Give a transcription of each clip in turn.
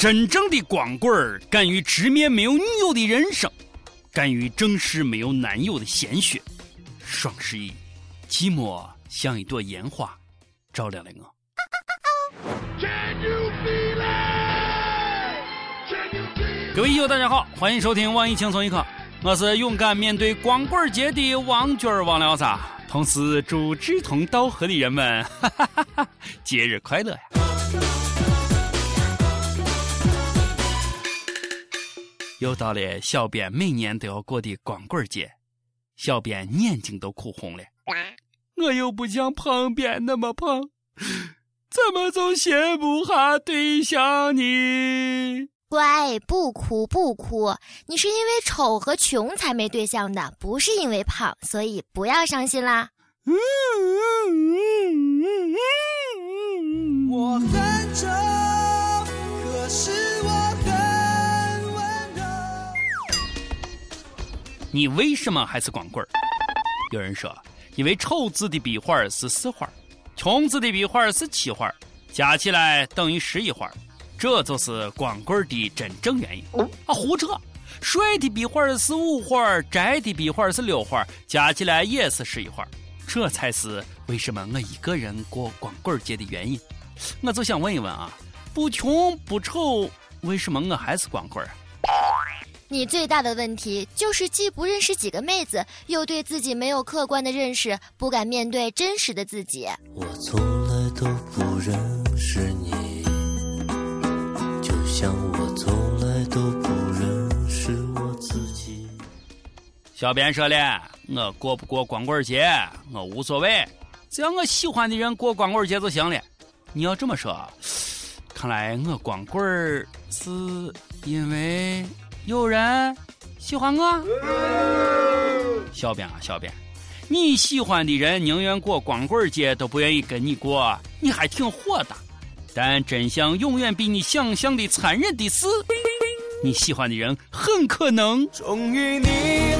真正的光棍儿敢于直面没有女友的人生，敢于正视没有男友的鲜血。双十一，寂寞像一朵烟花，照亮了我。各位友大家好，欢迎收听网易轻松一刻，我是勇敢面对光棍节的王军儿王聊啥，同时祝志同道合的人们哈哈哈哈节日快乐呀！又到了小编每年都要过的光棍节，小编眼睛都哭红了，我又不像旁边那么胖，怎么就羡不下对象呢？乖，不哭不哭，你是因为丑和穷才没对象的，不是因为胖，所以不要伤心啦。我很丑，可是你为什么还是光棍儿？有人说，因为丑字的笔画是四画，穷字的笔画是七画，加起来等于十一画。这就是光棍的真正原因啊！胡扯！帅的笔画是五画，宅的笔画是六画，加起来也是十一画。这才是为什么我一个人过光棍节的原因。我就想问一问啊，不穷不丑，为什么我还是光棍？你最大的问题就是既不认识几个妹子，又对自己没有客观的认识，不敢面对真实的自己。我从来都不认识你。就像我从来都不认识我自己。小编说了，我过不过光棍节，我无所谓，只要我喜欢的人过光棍节就行了。你要这么说，看来我光棍是因为有人喜欢我。小编啊，小编，你喜欢的人宁愿过光棍节都不愿意跟你过，你还挺豁达。但真相永远比你想象的残忍的是，你喜欢的人很可能。终于你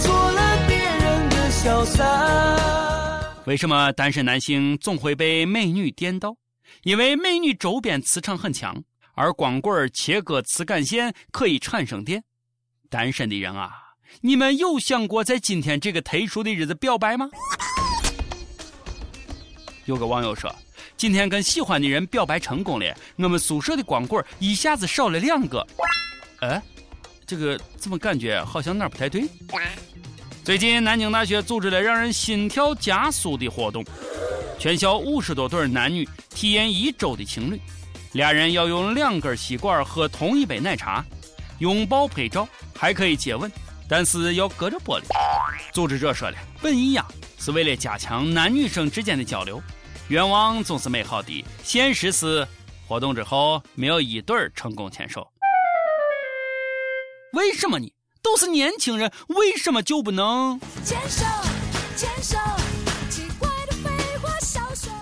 做了别人的小三。为什么单身男性总会被美女电到？因为美女周边磁场很强，而光棍切割磁感线可以产生电。单身的人啊，你们有想过在今天这个特殊的日子表白吗？有个网友说。今天跟喜欢的人表白成功了，我们宿舍的光棍一下子少了两个。哎，这个怎么感觉好像哪儿不太对？最近南京大学组织了让人心跳加速的活动，全校五十多对男女体验一周的情侣，俩人要用两根吸管喝同一杯奶茶，拥抱拍照，还可以接吻，但是要隔着玻璃。组织者说了，本意呀是为了加强男女生之间的交流。愿望总是美好的，现实是活动之后没有一对儿成功牵手。为什么呢？都是年轻人，为什么就不能牵手？牵手？奇怪的废话少说。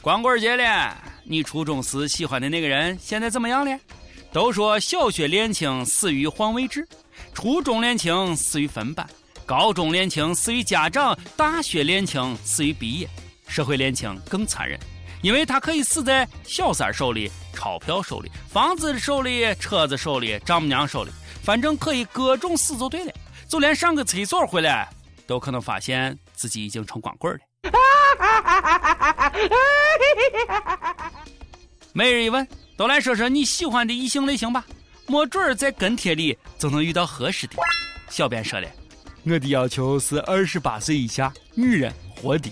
光棍节了，你初中时喜欢的那个人现在怎么样了？都说小学恋情死于换位置，初中恋情死于分班，高中恋情死于家长，大学恋情死于毕业。社会恋情更残忍，因为它可以死在小三手里、钞票手里、房子手里、车子手里、丈母娘手里，反正可以各种死就对了。就连上个厕所回来，都可能发现自己已经成光棍了。每日一问，都来说说你喜欢的异性类型吧，没准儿在跟帖里就能遇到合适的。小编说了，我的要求是二十八岁以下女人。活的，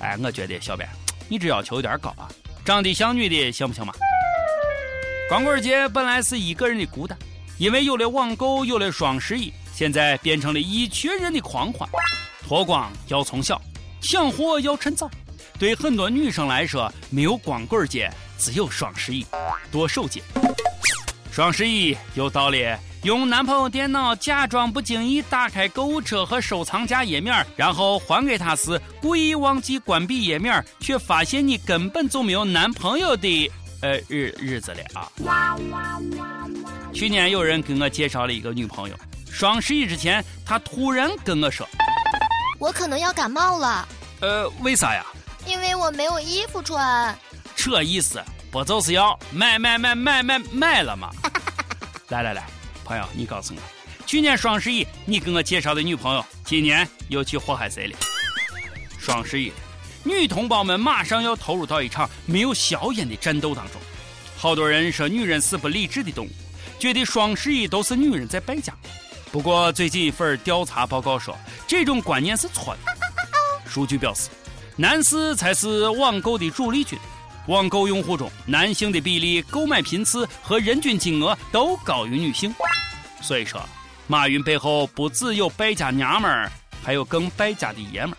哎，我觉得小编，你这要求有点高啊！长得像女的行不行嘛？光棍节本来是一个人的孤单，因为有了网购，有了双十一，现在变成了一群人的狂欢。脱光要从小，抢货要趁早。对很多女生来说，没有光棍节，只有双十一、多手节。双十一又到了。用男朋友电脑假装不经意打开购物车和收藏夹页面，然后还给他时故意忘记关闭页面，却发现你根本就没有男朋友的呃日日子了啊！去年有人给我介绍了一个女朋友，双十一之前，他突然跟我说：“我可能要感冒了。”呃，为啥呀？因为我没有衣服穿。这意思。不就是要买买买买买买了吗？来来来，朋友，你告诉我，去年双十一你给我介绍的女朋友，今年又去祸害谁了？双十一，女同胞们马上要投入到一场没有硝烟的战斗当中。好多人说女人是不理智的动物，觉得双十一都是女人在败家。不过最近一份调查报告说，这种观念是错的。数据表示，男士才是网购的主力军。网购用户中，男性的比例、购买频次和人均金额都高于女性。所以说，马云背后不只有败家娘们儿，还有更败家的爷们儿。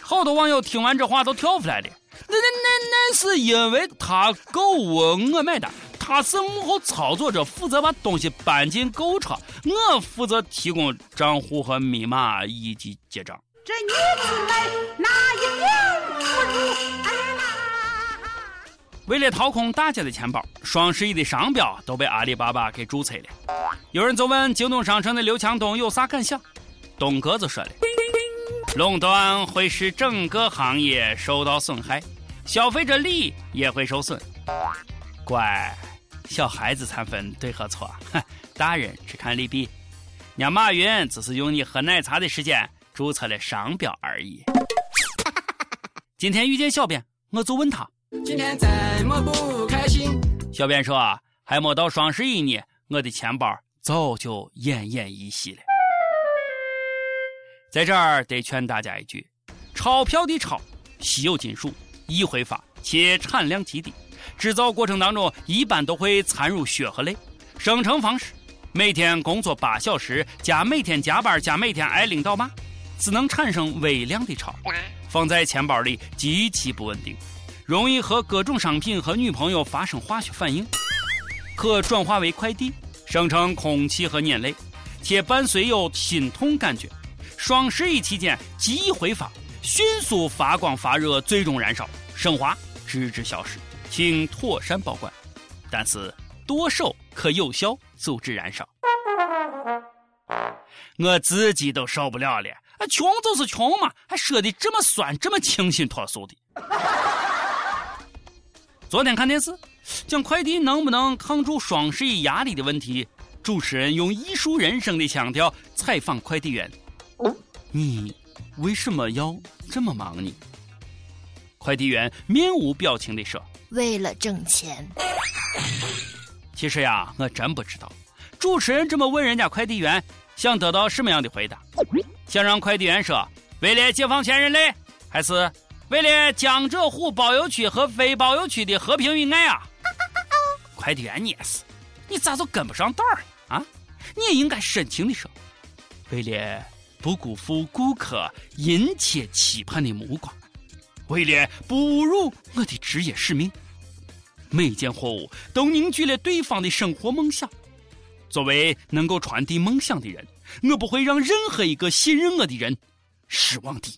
好多网友听完这话都跳出来了。那那那那是因为他购物我买单，他是幕后操作者，负责把东西搬进购物车，我负责提供账户和密码以及结账。这女子来哪一点不如？为了掏空大家的钱包，双十一的商标都被阿里巴巴给注册了。有人就问京东商城的刘强东有啥感想？东哥就说了：“垄断会使整个行业受到损害，消费者利益也会受损。”乖，小孩子才分对和错，大人只看利弊。伢马云只是用你喝奶茶的时间注册了商标而已。今天遇见小编，我就问他。今天怎么不开心？小编说啊：“还没到双十一呢，我的钱包早就奄奄一息了。”在这儿得劝大家一句：钞票的钞，稀有金属，易挥发且产量极低，制造过程当中一般都会掺入血和泪。生成方式：每天工作八小时加每天加班加每天挨领导骂，只能产生微量的钞，放在钱包里极其不稳定。容易和各种商品和女朋友发生化学反应，可转化为快递，生成空气和粘类，且伴随有心痛感觉。双十一期间极易挥发，迅速发光发热，最终燃烧升华，直至消失，请妥善保管。但是剁手可有效阻止燃烧。我自己都受不了了，啊穷就是穷嘛，还说的这么酸，这么清新脱俗的。昨天看电视，讲快递能不能抗住双十一压力的问题。主持人用艺术人生的腔调采访快递员：“你为什么要这么忙呢？”快递员面无表情地说：“为了挣钱。”其实呀，我真不知道，主持人这么问人家快递员，想得到什么样的回答？想让快递员说：“为了解放全人类，还是？”为了江浙沪包邮区和非包邮区的和平与爱啊！快递员你也是，你咋就跟不上道儿啊？你也应该深情的说，为了不辜负顾客殷切期盼的目光，为了不侮辱我的职业使命，每件货物都凝聚了对方的生活梦想。作为能够传递梦想的人，我不会让任何一个信任我的人失望的。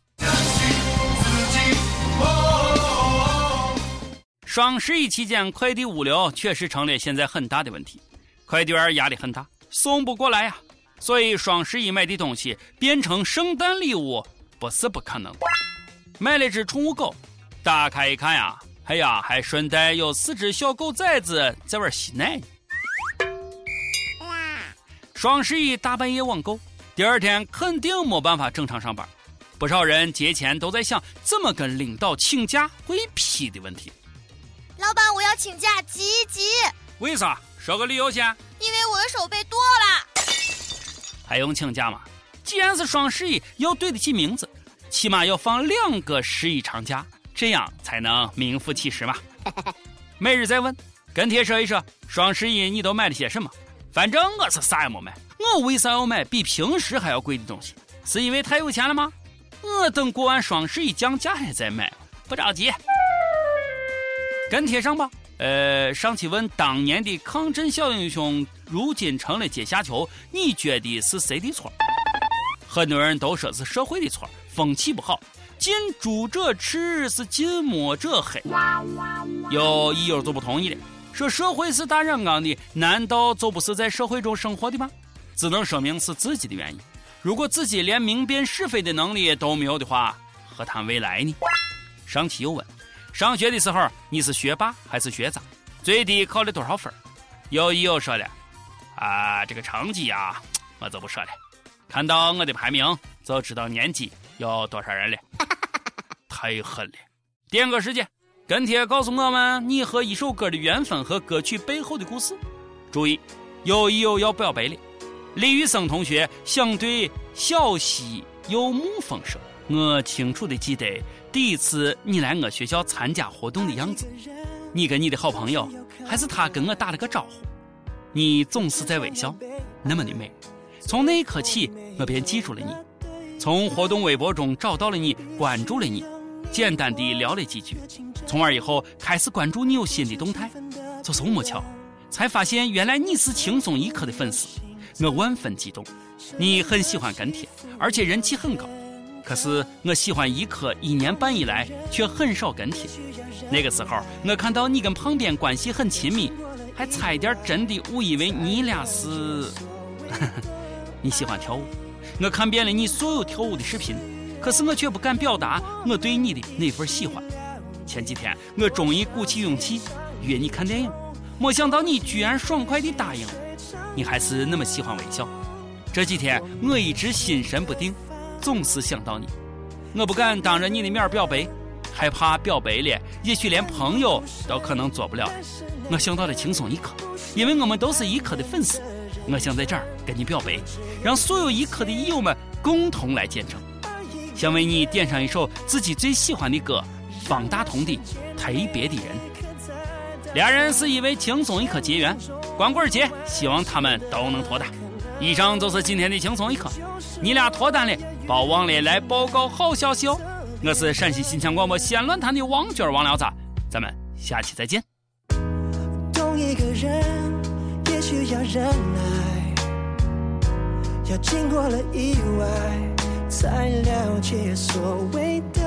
双十一期间，快递物流确实成了现在很大的问题，快递员压力很大，送不过来呀。所以双十一买的东西变成圣诞礼物不是不可能。买了只宠物狗，打开一看呀，哎呀，还顺带有四只小狗崽子在玩吸奶。双十一大半夜网购，第二天肯定没办法正常上班。不少人节前都在想怎么跟领导请假会批的问题。老板，我要请假，急急！为啥？说个理由先。因为我的手被剁了。还用请假吗？既然是双十一，要对得起名字，起码要放两个十一长假，这样才能名副其实嘛。每日再问，跟帖说一说，双十一你都买了些什么？反正我是啥也没买，我为啥要买比平时还要贵的东西？是因为太有钱了吗？我等过完双十一降价了再买，不着急。跟帖上吧。呃，上期问当年的抗震小英雄，如今成了阶下囚，你觉得是谁的错？很多人都说是社会的错，风气不好，近朱者赤，是近墨者黑。有益友就不同意了，说社会是大染缸的，难道就不是在社会中生活的吗？只能说明是自己的原因。如果自己连明辨是非的能力都没有的话，何谈未来呢？上期又问。上学的时候，你是学霸还是学渣？最低考了多少分？有一友说了，啊，这个成绩呀，我就不说了。看到我的排名，就知道年级有多少人了。太狠了！点歌时间，跟帖告诉我们你和一首歌的缘分和歌曲背后的故事。注意，有一友要表白了。李宇生同学想对小溪有木风说：“我清楚的记得第一次你来我学校参加活动的样子，你跟你的好朋友，还是他跟我打了个招呼，你总是在微笑，那么的美。”从那一刻起，我便记住了你。从活动微博中找到了你，关注了你，简单地聊了几句。从而以后开始关注你有新的动态，就是这么巧，才发现原来你是轻松一刻的粉丝。我万分激动。你很喜欢跟帖，而且人气很高。可是我喜欢一刻一年半以来却很少跟帖。那个时候我看到你跟旁边关系很亲密，还差一点真的误以为你俩是。你喜欢跳舞，我看遍了你所有跳舞的视频，可是我却不敢表达我对你的那份喜欢。前几天我终于鼓起勇气约你看电影，没想到你居然爽快地答应了。你还是那么喜欢微笑。这几天我一直心神不定，总是想到你。我不敢当着你的面表白，害怕表白了，也许连朋友都可能做不了。我想到了轻松一刻，因为我们都是一刻的粉丝。我想在这儿跟你表白，让所有一刻的益友们共同来见证。想为你点上一首自己最喜欢的歌，方大同的《特别的人》。俩人是因为轻松一刻结缘，光棍节希望他们都能脱单。以上就是今天的轻松一刻，你俩脱单了，别忘了来报告好消息哦。我是陕西新疆广播西安论坛的王娟王聊子，咱们下期再见。懂一个人也许要忍耐，要经过了意外，才了解所谓的。